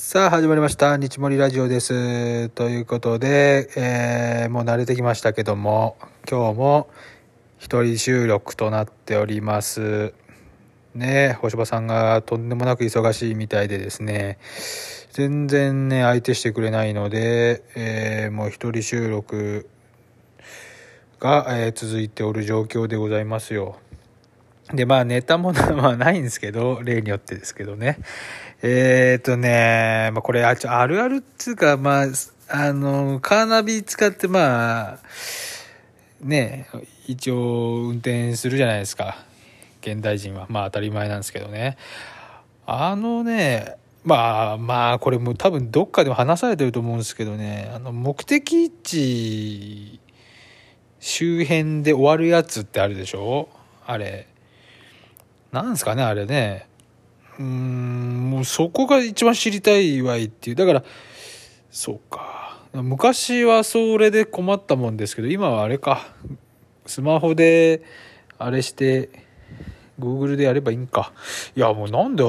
さあ始まりました。日森ラジオです。ということで、えー、もう慣れてきましたけども今日も一人収録となっております。ね星葉さんがとんでもなく忙しいみたいでですね。全然ね相手してくれないので、えー、もう一人収録が、えー、続いておる状況でございますよ。でまあネタもまあないんですけど例によってですけどね。えー、っとね、まあ、これああるあるっつうか、まあ、あの、カーナビ使って、まあ、ね、一応運転するじゃないですか。現代人は。まあ当たり前なんですけどね。あのね、まあまあ、これも多分どっかでも話されてると思うんですけどね、あの、目的地周辺で終わるやつってあるでしょ？あれ。なんですかね、あれね。うんもうそこが一番知りたいわいっていう。だからそうか。昔はそれで困ったもんですけど今はあれか。スマホであれして Google でやればいいんか。いやもうなんで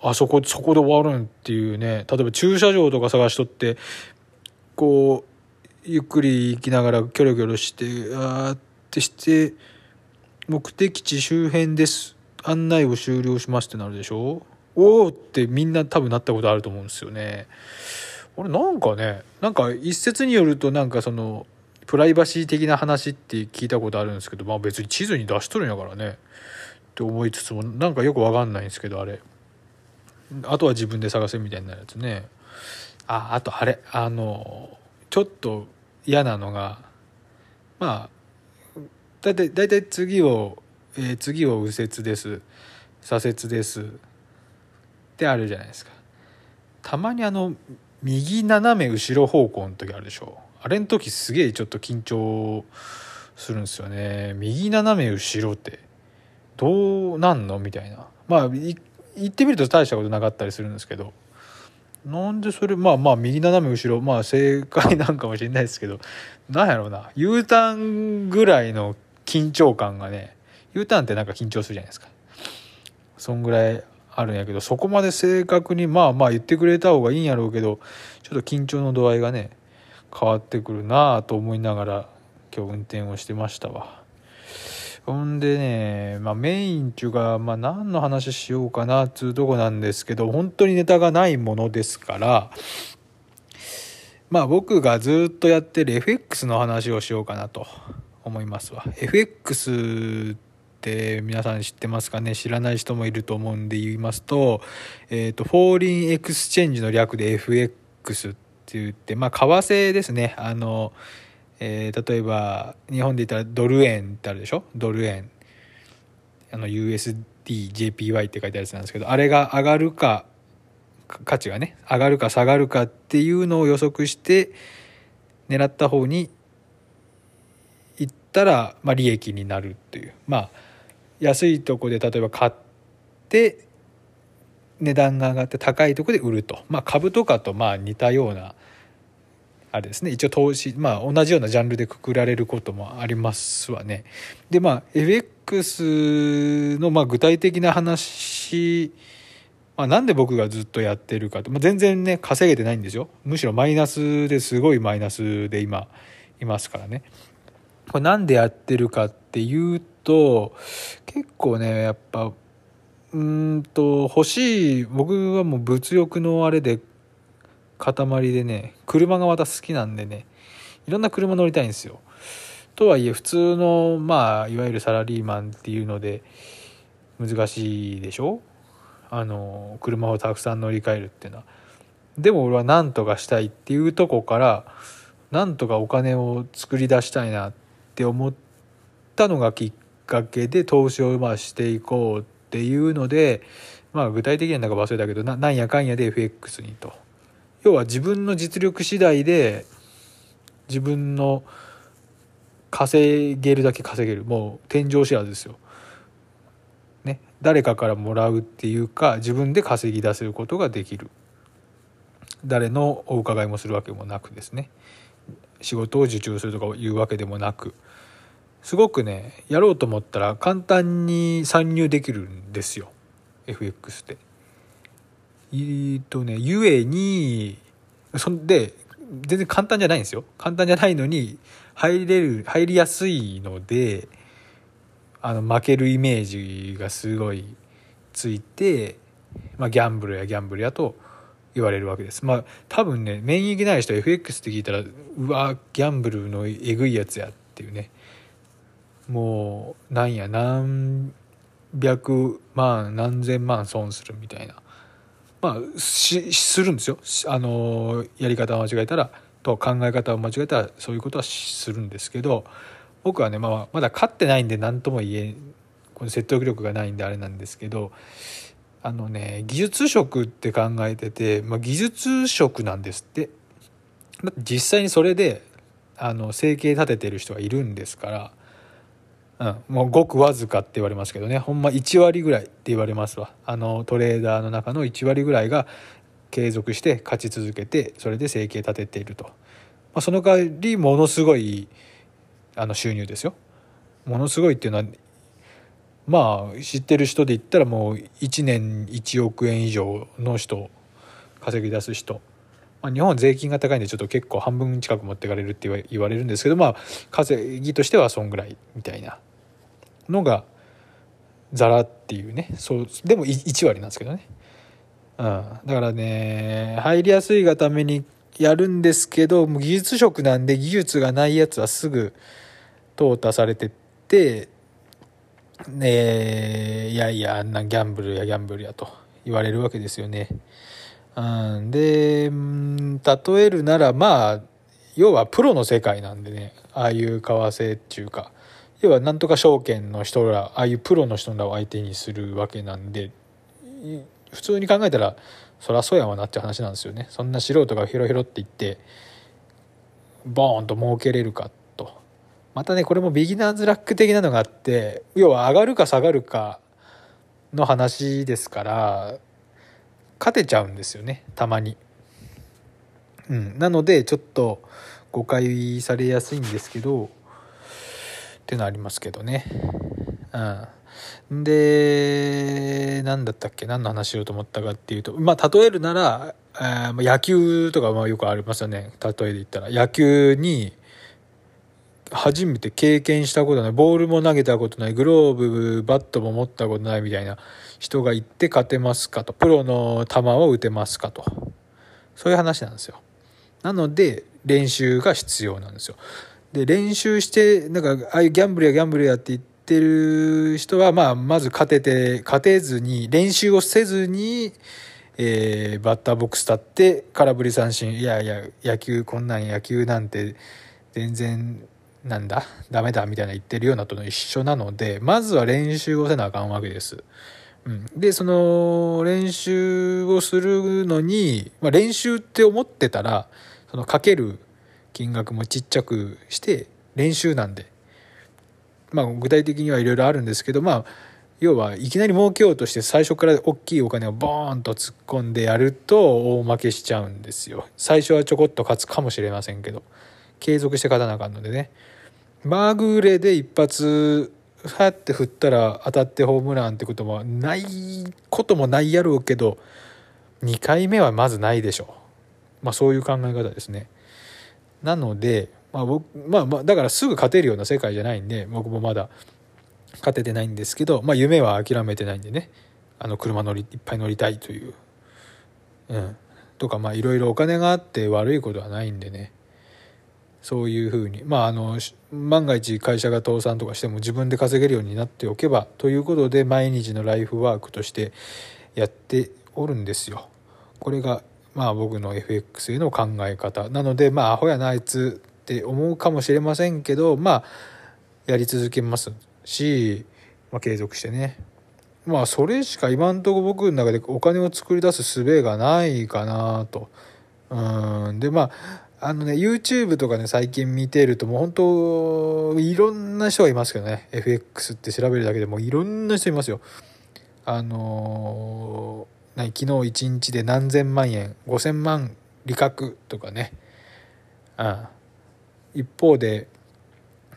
あそこそこで終わるんっていうね。例えば駐車場とか探しとってこうゆっくり行きながらキョロキョロしてあーってして目的地周辺です。案内を終了しますってなるでしょ？おおってみんな多分なったことあると思うんですよね。俺なんかねなんか一説によるとなんかそのプライバシー的な話って聞いたことあるんですけどまあ別に地図に出しとるんやからね。って思いつつもなんかよくわかんないんですけどあれ。あとは自分で探せみたいなやつね。ああとあれ。あのちょっと嫌なのがまあだいたいだいたい次をえー、次は右折です。左折です。ってあるじゃないですか。たまにあの右斜め後ろ方向の時あるでしょ。あれの時すげえちょっと緊張するんですよね。右斜め後ろって。どうなんのみたいな。まあ言ってみると大したことなかったりするんですけど。なんでそれまあまあ右斜め後ろまあ正解なんかもしれないですけど。なんやろうな。U ターンぐらいの緊張感がね U ターンってなんか緊張するじゃないですか。そんぐらいあるんやけどそこまで正確にまあまあ言ってくれた方がいいんやろうけどちょっと緊張の度合いがね変わってくるなあと思いながら今日運転をしてましたわ。ほんでね、まあ、メインっていうか、まあ、何の話しようかなっつうとこなんですけど本当にネタがないものですからまあ僕がずっとやってる FX の話をしようかなと思いますわ。FX って皆さん知ってますかね？知らない人もいると思うんで言いますと,、えーと、 Foreign Exchange の略で FX って言って、まあ、為替ですね。あの、えー、例えば日本で言ったらドル円ってあるでしょ？ドル円。あの USDJPY って書いてあるやつなんですけどあれが上がるか価値がね上がるか下がるかっていうのを予測して狙った方に行ったら、まあ、利益になるっていう。まあ安いとこで例えば買って値段が上がって高いとこで売ると、まあ、株とかとまあ似たようなあれですね一応投資まあ同じようなジャンルでくくられることもありますわね。でまあ FX のまあ具体的な話、まあ、なんで僕がずっとやってるかと、まあ、全然ね稼げてないんですよむしろマイナスですごいマイナスで今いますからね。これなんでやってるかっていうと結構ねやっぱうんと欲しい僕はもう物欲のあれで塊でね車がまた好きなんでねいろんな車乗りたいんですよ。とはいえ普通のまあいわゆるサラリーマンっていうので難しいでしょ？あの車をたくさん乗り換えるっていうのは。でも俺は何とかしたいっていうとこからなんとかお金を作り出したいなって思ったのがきっかけで投資をまあしていこうっていうので、まあ、具体的にはなんか忘れたけどななんやかんやで FX にと。要は自分の実力次第で自分の稼げるだけ稼げるもう天井知らずですよ。ね、誰かからもらうっていうか自分で稼ぎ出せることができる誰のお伺いもするわけもなくですね仕事を受注するとかいうわけでもなくすごくねやろうと思ったら簡単に参入できるんですよ。FX って。えー、っとねゆえにそんで全然簡単じゃないんですよ。簡単じゃないのに入れる入りやすいのであの負けるイメージがすごいついて、まあ、ギャンブルやギャンブルやと言われるわけです。まあ多分ね免疫ない人 FX って聞いたらうわギャンブルのえぐいやつやっていうね。もうなんや何百万何千万損するみたいな。まあしするんですよ。あのやり方を間違えたらと考え方を間違えたらそういうことはするんですけど僕はね、まあ、まだ勝ってないんで何とも言えこの説得力がないんであれなんですけどあのね技術職って考えてて、まあ、技術職なんですって。実際にそれであの生計立ててる人がいるんですからうん、もうごくわずかって言われますけどね。ほんま1割ぐらいって言われますわ。あのトレーダーの中の1割ぐらいが継続して勝ち続けてそれで生計立てていると、まあ、その代わりものすごいあの収入ですよ。ものすごいっていうのはまあ知ってる人で言ったらもう1年1億円以上の人稼ぎ出す人。まあ、日本は税金が高いんでちょっと結構半分近く持ってかれるって言われるんですけどまあ稼ぎとしてはそんぐらいみたいな。のがザラっていうね。そうでも1割なんですけどね、うん、だからね入りやすいがためにやるんですけど技術職なんで技術がないやつはすぐ淘汰されてってねいやいやあんなギャンブルやギャンブルやと言われるわけですよね。うん、で例えるならまあ要はプロの世界なんでね。ああいう為替っていうか。要はなんとか証券の人らああいうプロの人らを相手にするわけなんで普通に考えたらそりゃそうやわなって話なんですよね。そんな素人がヒロヒロって言ってボーンと儲けれるかと。またねこれもビギナーズラック的なのがあって要は上がるか下がるかの話ですから勝てちゃうんですよねたまに。うん、なのでちょっと誤解されやすいんですけどっていうのはありますけどね。うん、で何だったっけ？何の話しようと思ったかっていうとまあ例えるなら、えー、野球とかまあよくありますよね。例えで言ったら。野球に初めて経験したことないボールも投げたことないグローブバットも持ったことないみたいな人が行って勝てますかと。プロの球を打てますかと。そういう話なんですよ。なので練習が必要なんですよ。で練習してなんかああいうギャンブルやギャンブルやって言ってる人はまあまず勝てて勝てずに練習をせずにえー、バッターボックス立って空振り三振いやいや野球こんなん野球なんて全然なんだダメだみたいな言ってるようなとの一緒なのでまずは練習をせなあかんわけです。うん、でその練習をするのに、まあ、練習って思ってたらそのかける金額もちっちゃくして練習なんで、まあ、具体的にはいろいろあるんですけどまあ要はいきなり儲けようとして最初から大きいお金をボーンと突っ込んでやると大負けしちゃうんですよ。最初はちょこっと勝つかもしれませんけど継続して勝たなあかんのでね。まぐれで一発ファって振ったら当たってホームランってこともないこともないやろうけど2回目はまずないでしょう、まあ、そういう考え方ですね。なので、まあ僕まあ、まあだからすぐ勝てるような世界じゃないんで僕もまだ勝ててないんですけど、まあ、夢は諦めてないんでね。あの車乗りいっぱい乗りたいという、うん、とかまあいろいろお金があって悪いことはないんでね。そういうふうに。まああの万が一会社が倒産とかしても自分で稼げるようになっておけばということで毎日のライフワークとしてやっておるんですよ。これがまあ僕の FX への考え方。なのでまあアホやなあいつって思うかもしれませんけどまあやり続けますし、まあ、継続してね。まあそれしか今んとこ僕の中でお金を作り出す術がないかなと。うん。でまああのね YouTube とかね最近見てるともう本当いろんな人がいますけどね。FX って調べるだけでもいろんな人いますよ。あのー、昨日1日で何千万円5,000万利確とかね。あ一方で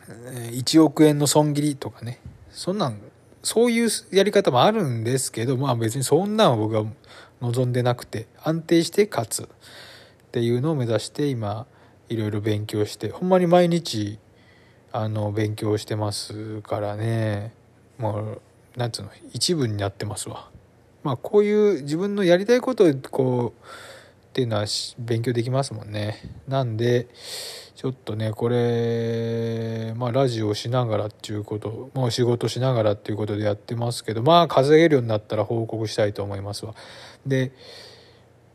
1億円の損切りとかね。そんなんそういうやり方もあるんですけどまあ別にそんなんは僕は望んでなくて安定して勝つっていうのを目指して今いろいろ勉強してほんまに毎日あの勉強してますからね。もうなんつうの一部になってますわ。まあこういう自分のやりたいことをこうっていうのは勉強できますもんね。なんでちょっとねこれまあラジオしながらっていうこともう仕事しながらっていうことでやってますけどまあ稼げるようになったら報告したいと思いますわ。で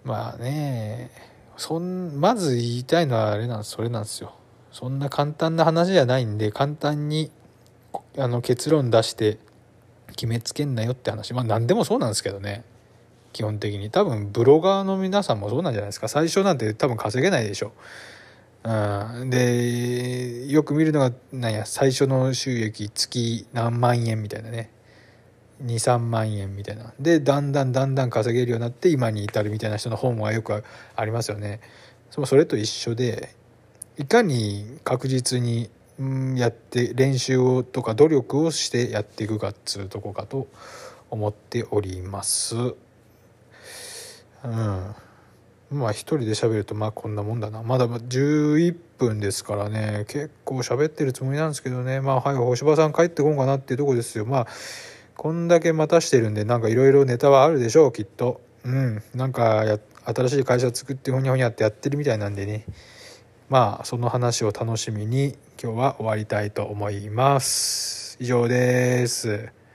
まあねそんまず言いたいのはあれなんそれなんですよ。そんな簡単な話じゃないんで簡単にあの結論出して決めつけんなよって話。まあ何でもそうなんですけどね。基本的に。多分ブロガーの皆さんもそうなんじゃないですか。最初なんて多分稼げないでしょ。うん、でよく見るのがなんや最初の収益月何万円みたいなね。23万円みたいな。でだんだんだんだん稼げるようになって今に至るみたいな人の本はよくありますよね。それと一緒でいかに確実にうんやって練習をとか努力をしてやっていくかっつうとこかと思っております。うん。まあ一人で喋るとまあこんなもんだな。まだ11分ですからね、結構喋ってるつもりなんですけどね。まあはい、星葉さん帰ってこんかなっていうとこですよ。まあ、こんだけ待たしてるんでなんかいろいろネタはあるでしょう、きっと。うん。なんか、新しい会社作ってほにゃほにゃってやってるみたいなんでね。まあその話を楽しみに今日は終わりたいと思います。以上です。